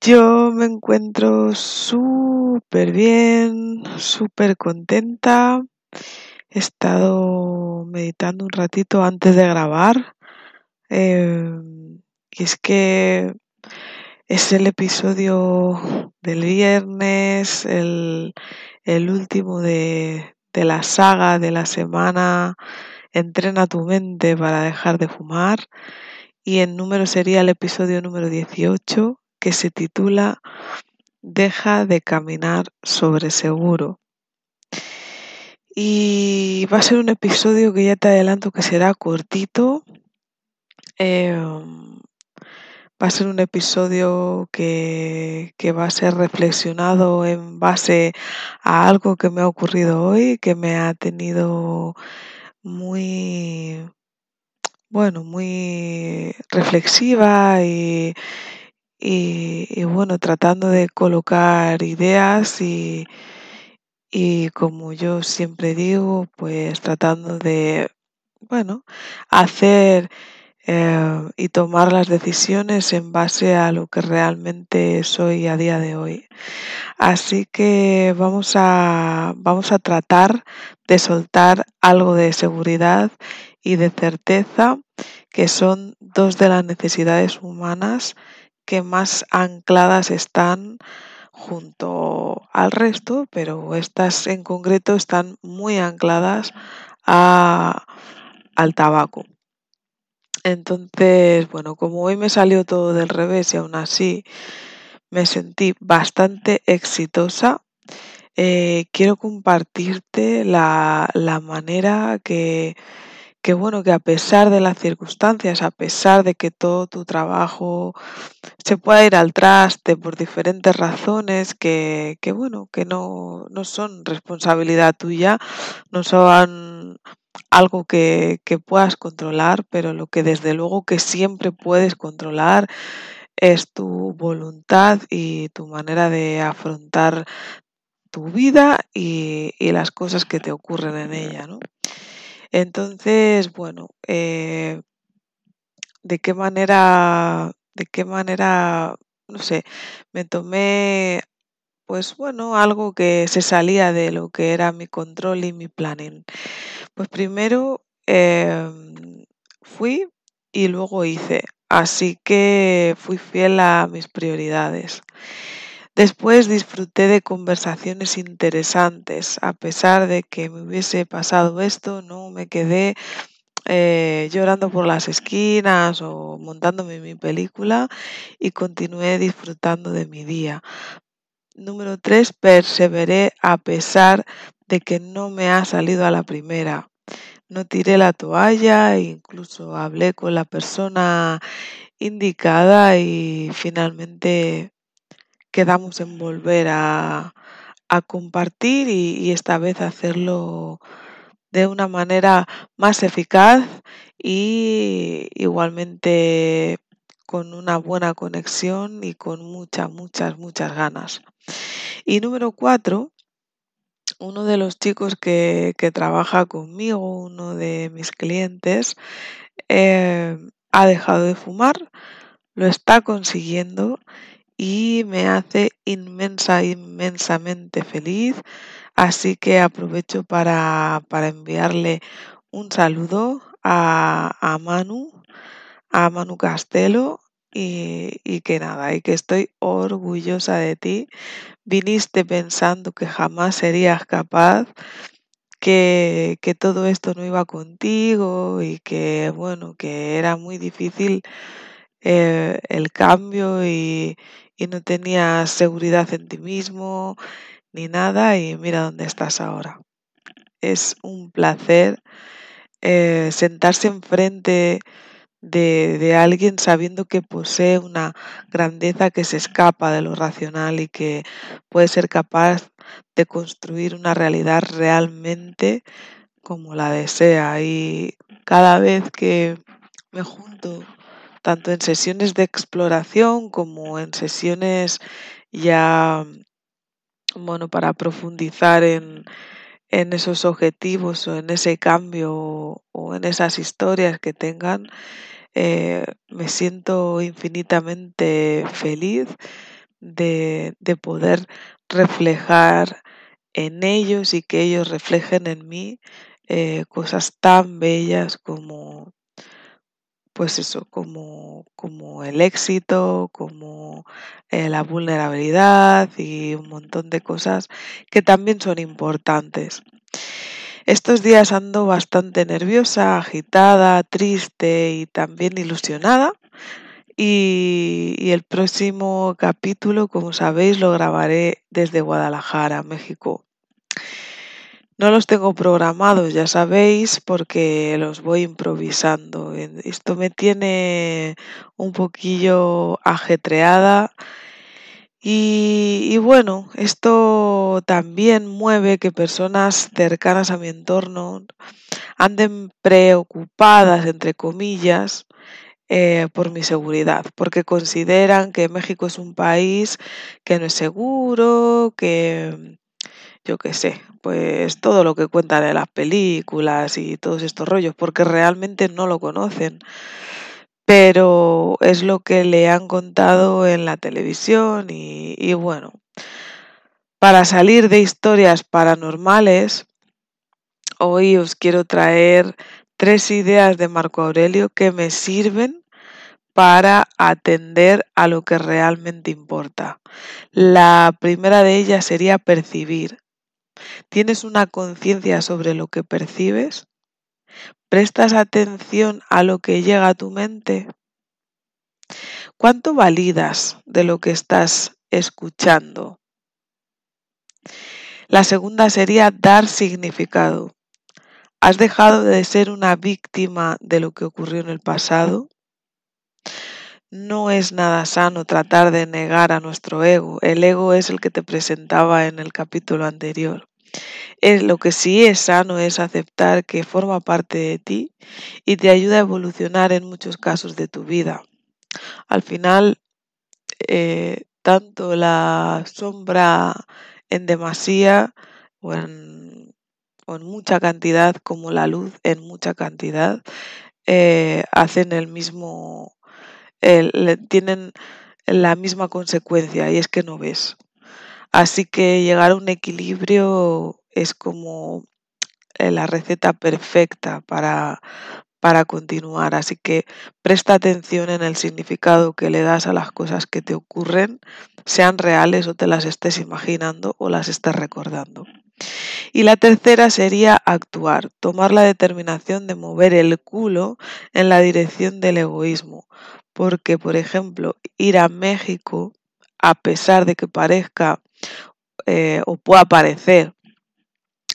Yo me encuentro súper bien, súper contenta. He estado meditando un ratito antes de grabar. Em, y es que es el episodio del viernes, el, último de, de la saga de la semana. Entrena tu mente para dejar de fumar. Y el número sería el episodio número 18 que se titula Deja de caminar sobre seguro. Y va a ser un episodio que ya te adelanto que será cortito. Em, va a ser un episodio que, que, va a ser reflexionado en base a algo que me ha ocurrido hoy, que me ha tenido muy, bueno, muy reflexiva y, y, bueno, tratando de colocar ideas y, y como yo siempre digo, pues tratando de, bueno, hacer eh, y tomar las decisiones en base a lo que realmente soy a día de hoy. Así que vamos a, vamos a tratar de soltar algo de seguridad y de certeza, que son dos de las necesidades humanas que más ancladas están junto al resto, pero estas en concreto están muy ancladas al tabaco. Entonces, bueno, como hoy me salió todo del revés y aún así me sentí bastante exitosa, eh, quiero compartirte la, la manera que, que bueno, que a pesar de las circunstancias, a pesar de que todo tu trabajo se pueda ir al traste por diferentes razones que, que bueno, que no, no son responsabilidad tuya, no son algo que, que puedas controlar, pero lo que desde luego que siempre puedes controlar es tu voluntad y tu manera de afrontar tu vida y, y las cosas que te ocurren en ella, ¿no? Entonces, bueno, eh, ¿de qué manera, de qué manera, no sé, me tomé, pues bueno, algo que se salía de lo que era mi control y mi planning? Pues primero em, fui y luego hice, así que fui fiel a mis prioridades. Después disfruté de conversaciones interesantes, a pesar de que me hubiese pasado esto, no me quedé eh, llorando por las esquinas o montándome mi película y continué disfrutando de mi día. Número tres, perseveré a pesar de que no me ha salido a la primera. No tiré la toalla, incluso hablé con la persona indicada y finalmente quedamos en volver a, compartir y, esta vez hacerlo de una manera más eficaz y igualmente con una buena conexión y con muchas, muchas, muchas ganas. Y número cuatro, uno de los chicos que, trabaja conmigo, uno de mis clientes, eh, ha dejado de fumar, lo está consiguiendo y me hace inmensa, inmensamente feliz. Así que aprovecho para, enviarle un saludo a, Manu, a Manu Castelo y, que nada, y que estoy orgullosa de ti. Viniste pensando que jamás serías capaz, que, que todo esto no iba contigo y que bueno, que era muy difícil eh, el cambio y, y no tenías seguridad en ti mismo ni nada y mira dónde estás ahora. Es un placer eh, sentarse enfrente de, de, alguien sabiendo que posee una grandeza que se escapa de lo racional y que puede ser capaz de construir una realidad realmente como la desea. Y cada vez que me junto, tanto en sesiones de exploración como en sesiones ya, bueno, para profundizar en, en esos objetivos o en ese cambio o, en esas historias que tengan, eh, me siento infinitamente feliz de, de, poder reflejar en ellos y que ellos reflejen en mí eh, cosas tan bellas como pues eso, como, como el éxito, como eh, la vulnerabilidad y un montón de cosas que también son importantes. Estos días ando bastante nerviosa, agitada, triste y también ilusionada. Y, y, el próximo capítulo, como sabéis, lo grabaré desde Guadalajara, México. No los tengo programados, ya sabéis, porque los voy improvisando. Esto me tiene un poquillo ajetreada. Y, bueno, esto también mueve que personas cercanas a mi entorno anden preocupadas, entre comillas, eh, por mi seguridad, porque consideran que México es un país que no es seguro, que yo qué sé, pues todo lo que cuentan en las películas y todos estos rollos, porque realmente no lo conocen. Pero es lo que le han contado en la televisión y, y bueno, para salir de historias paranormales, hoy os quiero traer tres ideas de Marco Aurelio que me sirven para atender a lo que realmente importa. La primera de ellas sería percibir. ¿Tienes una conciencia sobre lo que percibes? ¿Prestas atención a lo que llega a tu mente? ¿Cuánto validas de lo que estás escuchando? La segunda sería dar significado. ¿Has dejado de ser una víctima de lo que ocurrió en el pasado? No es nada sano tratar de negar a nuestro ego. El ego es el que te presentaba en el capítulo anterior. Es, lo que sí es sano es aceptar que forma parte de ti y te ayuda a evolucionar en muchos casos de tu vida. Al final, eh, tanto la sombra en demasía o en, mucha cantidad como la luz en mucha cantidad eh, hacen el mismo tienen la misma consecuencia y es que no ves. Así que llegar a un equilibrio es como eh, la receta perfecta para, para continuar. Así que presta atención en el significado que le das a las cosas que te ocurren, sean reales o te las estés imaginando o las estés recordando. Y la tercera sería actuar, tomar la determinación de mover el culo en la dirección del egoísmo, porque, por ejemplo, ir a México, a pesar de que parezca eh, o pueda parecer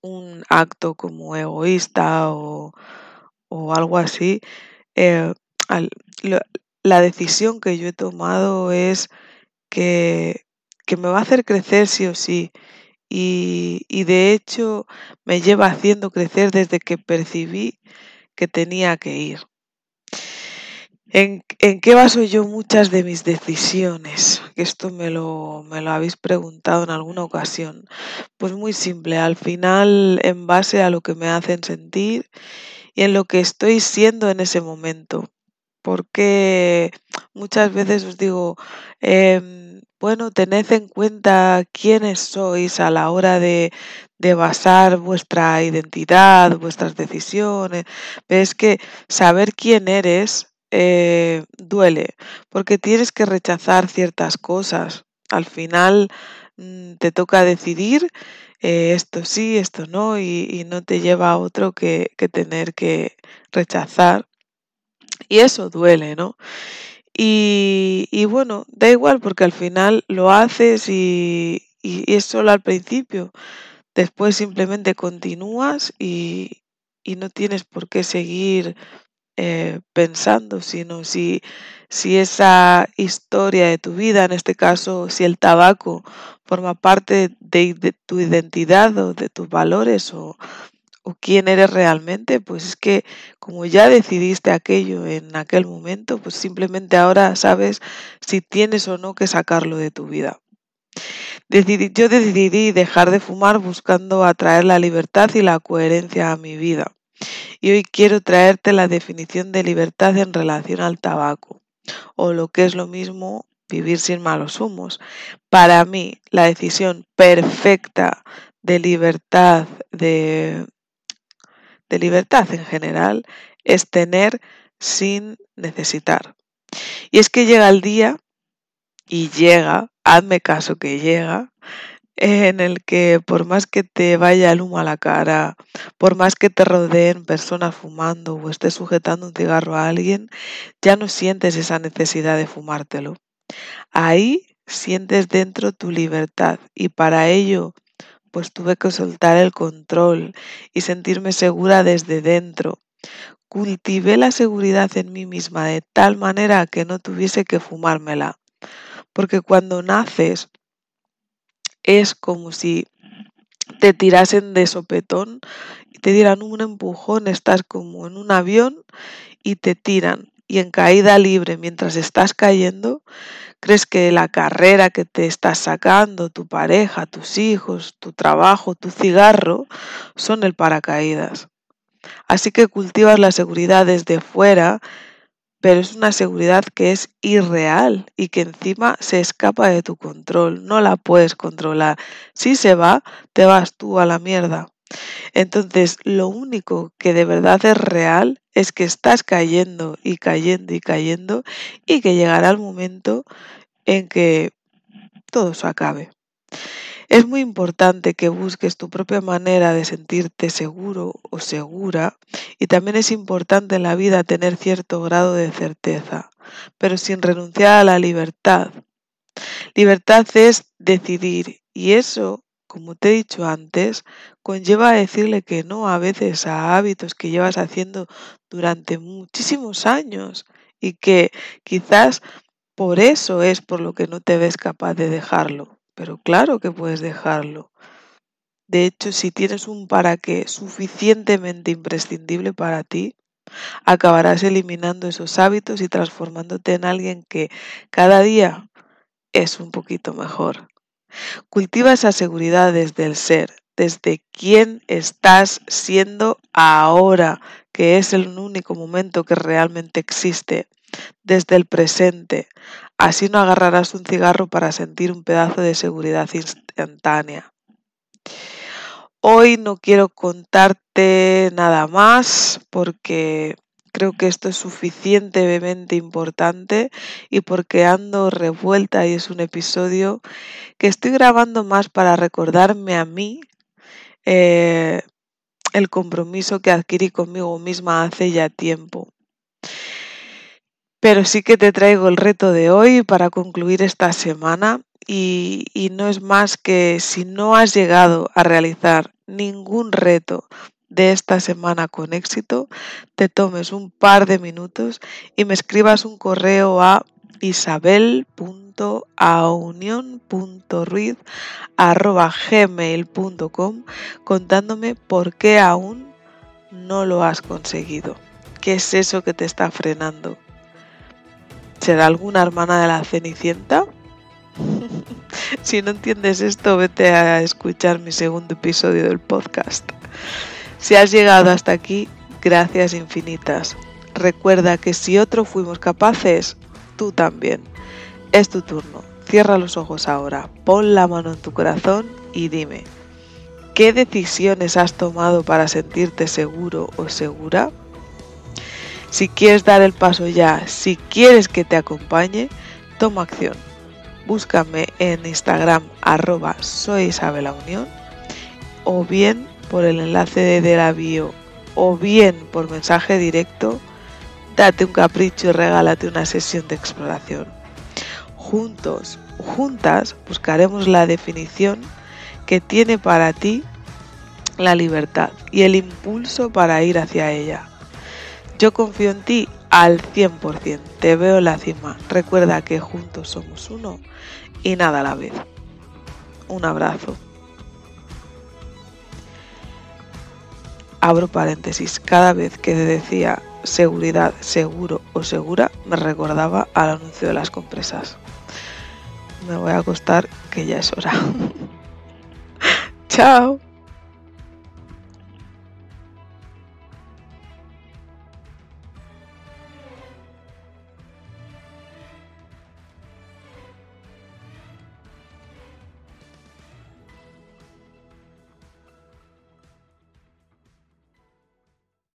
un acto como egoísta o, o algo así, eh, la decisión que yo he tomado es que, que, me va a hacer crecer sí o sí. Y, y de hecho me lleva haciendo crecer desde que percibí que tenía que ir. ¿En, ¿En, qué baso yo muchas de mis decisiones? Esto me lo, me lo habéis preguntado en alguna ocasión. Pues muy simple, al final en base a lo que me hacen sentir y en lo que estoy siendo en ese momento. Porque muchas veces os digo, eh, bueno, tened en cuenta quiénes sois a la hora de, de basar vuestra identidad, vuestras decisiones. Pero es que saber quién eres eh, duele, porque tienes que rechazar ciertas cosas. Al final mmm, te toca decidir eh, esto sí, esto no, y, y, no te lleva a otro que, que tener que rechazar. Y eso duele, ¿no? Y, y, bueno, da igual porque al final lo haces y, y, es solo al principio. Después simplemente continúas y, y no tienes por qué seguir eh, pensando, sino si, si esa historia de tu vida, en este caso, si el tabaco forma parte de, tu identidad o de tus valores o, o quién eres realmente, pues es que como ya decidiste aquello en aquel momento, pues simplemente ahora sabes si tienes o no que sacarlo de tu vida. yo decidí dejar de fumar buscando atraer la libertad y la coherencia a mi vida. Y hoy quiero traerte la definición de libertad en relación al tabaco, o lo que es lo mismo, vivir sin malos humos. Para mí, la decisión perfecta de libertad, de, de libertad en general, es tener sin necesitar. Y es que llega el día, y llega, hazme caso que llega, en el que por más que te vaya el humo a la cara, por más que te rodeen personas fumando o estés sujetando un cigarro a alguien, ya no sientes esa necesidad de fumártelo. Ahí sientes dentro tu libertad y para ello pues tuve que soltar el control y sentirme segura desde dentro. Cultivé la seguridad en mí misma de tal manera que no tuviese que fumármela. Porque cuando naces es como si te tirasen de sopetón y te dieran un empujón, estás como en un avión y te tiran. Y en caída libre, mientras estás cayendo, crees que la carrera que te estás sacando, tu pareja, tus hijos, tu trabajo, tu cigarro, son el paracaídas. Así que cultivas la seguridad desde fuera pero es una seguridad que es irreal y que encima se escapa de tu control, no la puedes controlar. Si se va, te vas tú a la mierda. Entonces, lo único que de verdad es real es que estás cayendo y cayendo y cayendo y que llegará el momento en que todo se acabe. Es muy importante que busques tu propia manera de sentirte seguro o segura y también es importante en la vida tener cierto grado de certeza, pero sin renunciar a la libertad. Libertad es decidir y eso, como te he dicho antes, conlleva decirle que no a veces a hábitos que llevas haciendo durante muchísimos años y que quizás por eso es por lo que no te ves capaz de dejarlo pero claro que puedes dejarlo. De hecho, si tienes un para qué suficientemente imprescindible para ti, acabarás eliminando esos hábitos y transformándote en alguien que cada día es un poquito mejor. Cultiva esa seguridad desde el ser, desde quién estás siendo ahora, que es el único momento que realmente existe, desde el presente. Así no agarrarás un cigarro para sentir un pedazo de seguridad instantánea. Hoy no quiero contarte nada más porque creo que esto es suficientemente importante y porque ando revuelta y es un episodio que estoy grabando más para recordarme a mí eh, el compromiso que adquirí conmigo misma hace ya tiempo. Pero sí que te traigo el reto de hoy para concluir esta semana y, no es más que si no has llegado a realizar ningún reto de esta semana con éxito, te tomes un par de minutos y me escribas un correo a isabel.aunion.ruiz.gmail.com contándome por qué aún no lo has conseguido. ¿Qué es eso que te está frenando? ¿Será alguna hermana de la Cenicienta? si no entiendes esto, vete a escuchar mi segundo episodio del podcast. Si has llegado hasta aquí, gracias infinitas. Recuerda que si otro fuimos capaces, tú también. Es tu turno. Cierra los ojos ahora, pon la mano en tu corazón y dime, ¿qué decisiones has tomado para sentirte seguro o segura? Si quieres dar el paso ya, si quieres que te acompañe, toma acción. Búscame en Instagram arroba soy Unión o bien por el enlace de la bio o bien por mensaje directo, date un capricho y regálate una sesión de exploración. Juntos, juntas, buscaremos la definición que tiene para ti la libertad y el impulso para ir hacia ella. Yo confío en ti al 100%, te veo en la cima. Recuerda que juntos somos uno y nada a la vez. Un abrazo. Abro paréntesis, cada vez que decía seguridad, seguro o segura, me recordaba al anuncio de las compresas. Me voy a acostar que ya es hora. Chao.